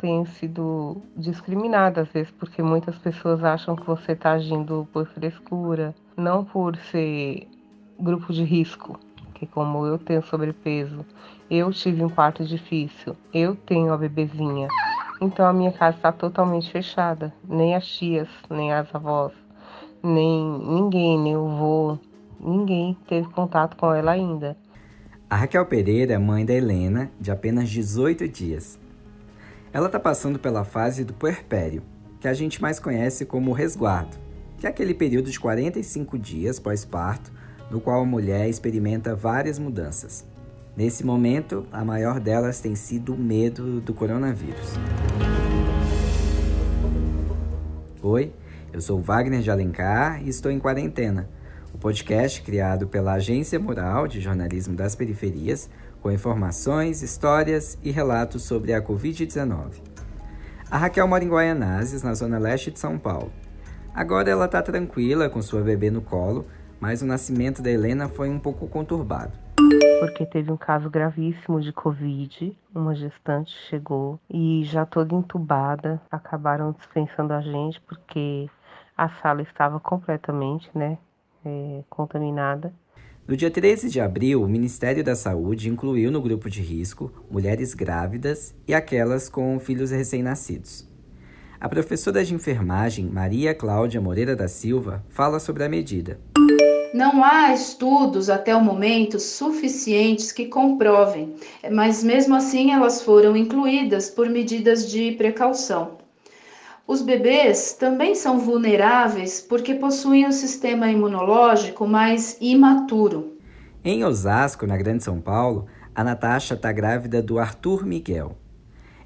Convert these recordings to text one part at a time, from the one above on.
tenho sido discriminada às vezes, porque muitas pessoas acham que você está agindo por frescura, não por ser grupo de risco, que como eu tenho sobrepeso, eu tive um parto difícil, eu tenho a bebezinha, então a minha casa está totalmente fechada, nem as tias, nem as avós, nem ninguém, nem o vô, ninguém teve contato com ela ainda. A Raquel Pereira é mãe da Helena, de apenas 18 dias. Ela está passando pela fase do puerpério, que a gente mais conhece como resguardo, que é aquele período de 45 dias pós-parto, no qual a mulher experimenta várias mudanças. Nesse momento, a maior delas tem sido o medo do coronavírus. Oi, eu sou Wagner de Alencar e estou em quarentena. O podcast criado pela Agência Mural de Jornalismo das Periferias, com informações, histórias e relatos sobre a Covid-19. A Raquel mora em Guaianazes, na zona leste de São Paulo. Agora ela está tranquila com sua bebê no colo, mas o nascimento da Helena foi um pouco conturbado. Porque teve um caso gravíssimo de Covid, uma gestante chegou e já toda entubada, acabaram dispensando a gente porque a sala estava completamente, né, é, contaminada. No dia 13 de abril, o Ministério da Saúde incluiu no grupo de risco mulheres grávidas e aquelas com filhos recém-nascidos. A professora de enfermagem Maria Cláudia Moreira da Silva fala sobre a medida. Não há estudos até o momento suficientes que comprovem, mas mesmo assim elas foram incluídas por medidas de precaução. Os bebês também são vulneráveis porque possuem um sistema imunológico mais imaturo. Em Osasco, na Grande São Paulo, a Natasha está grávida do Arthur Miguel.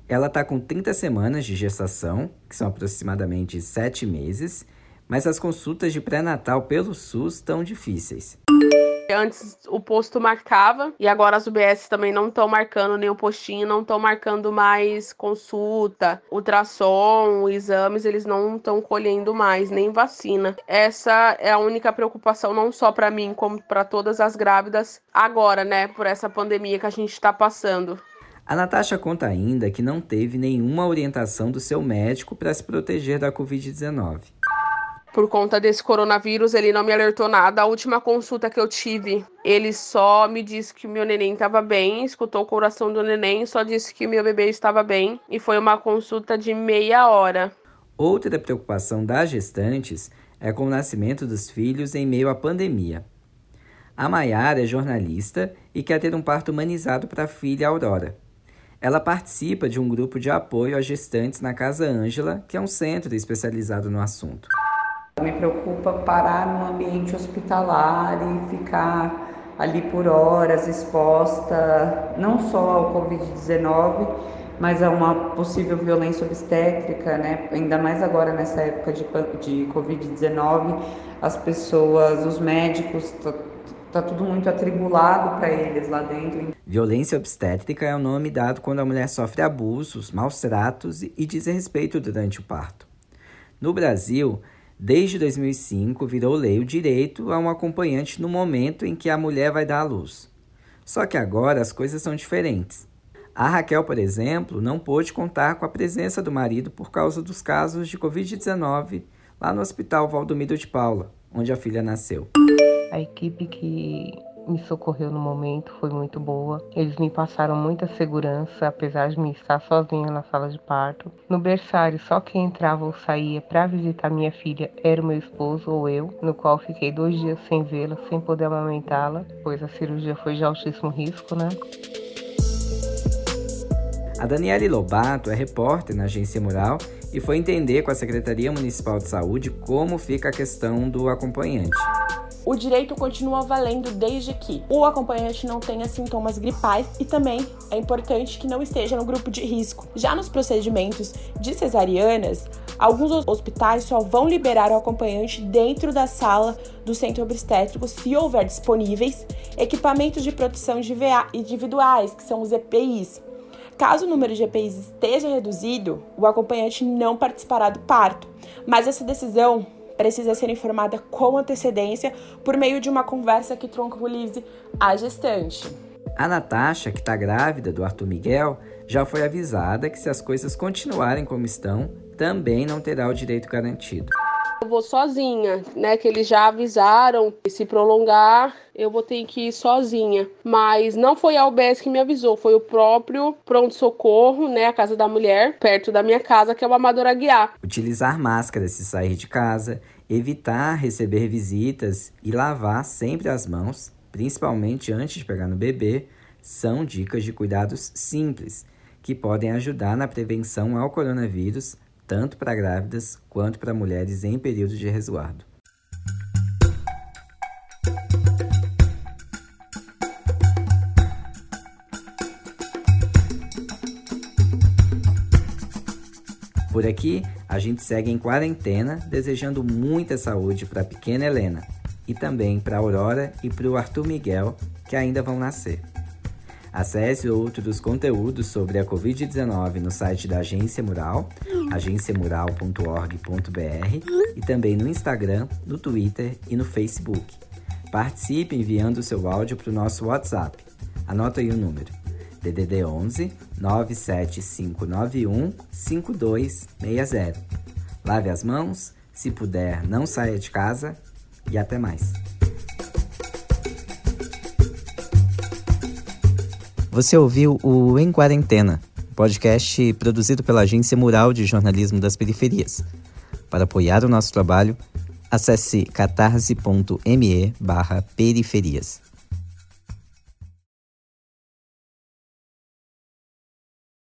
Ela está com 30 semanas de gestação, que são aproximadamente 7 meses, mas as consultas de pré-natal pelo SUS estão difíceis. Antes o posto marcava e agora as UBS também não estão marcando nem o postinho, não estão marcando mais consulta, ultrassom, exames, eles não estão colhendo mais, nem vacina. Essa é a única preocupação, não só para mim, como para todas as grávidas agora, né, por essa pandemia que a gente está passando. A Natasha conta ainda que não teve nenhuma orientação do seu médico para se proteger da Covid-19 por conta desse coronavírus, ele não me alertou nada. A última consulta que eu tive, ele só me disse que o meu neném estava bem, escutou o coração do neném, só disse que o meu bebê estava bem e foi uma consulta de meia hora. Outra preocupação das gestantes é com o nascimento dos filhos em meio à pandemia. A Maiara é jornalista e quer ter um parto humanizado para a filha Aurora. Ela participa de um grupo de apoio a gestantes na Casa Ângela, que é um centro especializado no assunto. Me preocupa parar no ambiente hospitalar e ficar ali por horas exposta não só ao Covid-19, mas a uma possível violência obstétrica, né? Ainda mais agora nessa época de, de Covid-19, as pessoas, os médicos, tá, tá tudo muito atribulado para eles lá dentro. Violência obstétrica é o nome dado quando a mulher sofre abusos, maus tratos e desrespeito durante o parto. No Brasil, Desde 2005, virou lei o direito a um acompanhante no momento em que a mulher vai dar à luz. Só que agora as coisas são diferentes. A Raquel, por exemplo, não pôde contar com a presença do marido por causa dos casos de Covid-19 lá no Hospital Valdomiro de Paula, onde a filha nasceu. A equipe que me socorreu no momento, foi muito boa. Eles me passaram muita segurança, apesar de me estar sozinha na sala de parto. No berçário, só quem entrava ou saía para visitar minha filha era o meu esposo ou eu, no qual fiquei dois dias sem vê-la, sem poder amamentá-la, pois a cirurgia foi de altíssimo risco, né? A Daniele Lobato é repórter na agência Mural e foi entender com a Secretaria Municipal de Saúde como fica a questão do acompanhante o direito continua valendo desde que o acompanhante não tenha sintomas gripais e também é importante que não esteja no grupo de risco. Já nos procedimentos de cesarianas, alguns hospitais só vão liberar o acompanhante dentro da sala do centro obstétrico se houver disponíveis equipamentos de proteção individuais, que são os EPIs. Caso o número de EPIs esteja reduzido, o acompanhante não participará do parto, mas essa decisão precisa ser informada com antecedência por meio de uma conversa que tranquilize a gestante. A Natasha, que está grávida do Arthur Miguel, já foi avisada que se as coisas continuarem como estão, também não terá o direito garantido. Vou sozinha, né? Que eles já avisaram que se prolongar, eu vou ter que ir sozinha. Mas não foi a UBS que me avisou, foi o próprio pronto-socorro, né? A Casa da Mulher, perto da minha casa, que é o Amador Aguiar. Utilizar máscara se sair de casa, evitar receber visitas e lavar sempre as mãos, principalmente antes de pegar no bebê, são dicas de cuidados simples que podem ajudar na prevenção ao coronavírus, tanto para grávidas quanto para mulheres em período de resguardo. Por aqui, a gente segue em quarentena, desejando muita saúde para a pequena Helena e também para Aurora e para o Arthur Miguel, que ainda vão nascer. Acesse outros conteúdos sobre a Covid-19 no site da Agência Mural, agenciamural.org.br e também no Instagram, no Twitter e no Facebook. Participe enviando seu áudio para o nosso WhatsApp. Anota aí o número: DDD 11 97591 5260. Lave as mãos, se puder, não saia de casa e até mais. Você ouviu o Em Quarentena, podcast produzido pela Agência Mural de Jornalismo das Periferias. Para apoiar o nosso trabalho, acesse catarse.me periferias.